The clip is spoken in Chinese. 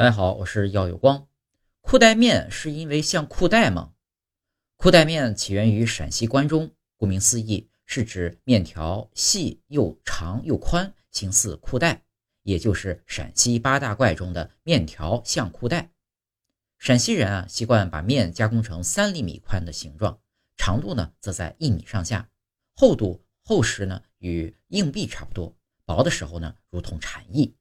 大家好，我是耀有光。裤带面是因为像裤带吗？裤带面起源于陕西关中，顾名思义，是指面条细又长又宽，形似裤带，也就是陕西八大怪中的面条像裤带。陕西人啊，习惯把面加工成三厘米宽的形状，长度呢则在一米上下，厚度厚实呢与硬币差不多，薄的时候呢如同蝉翼。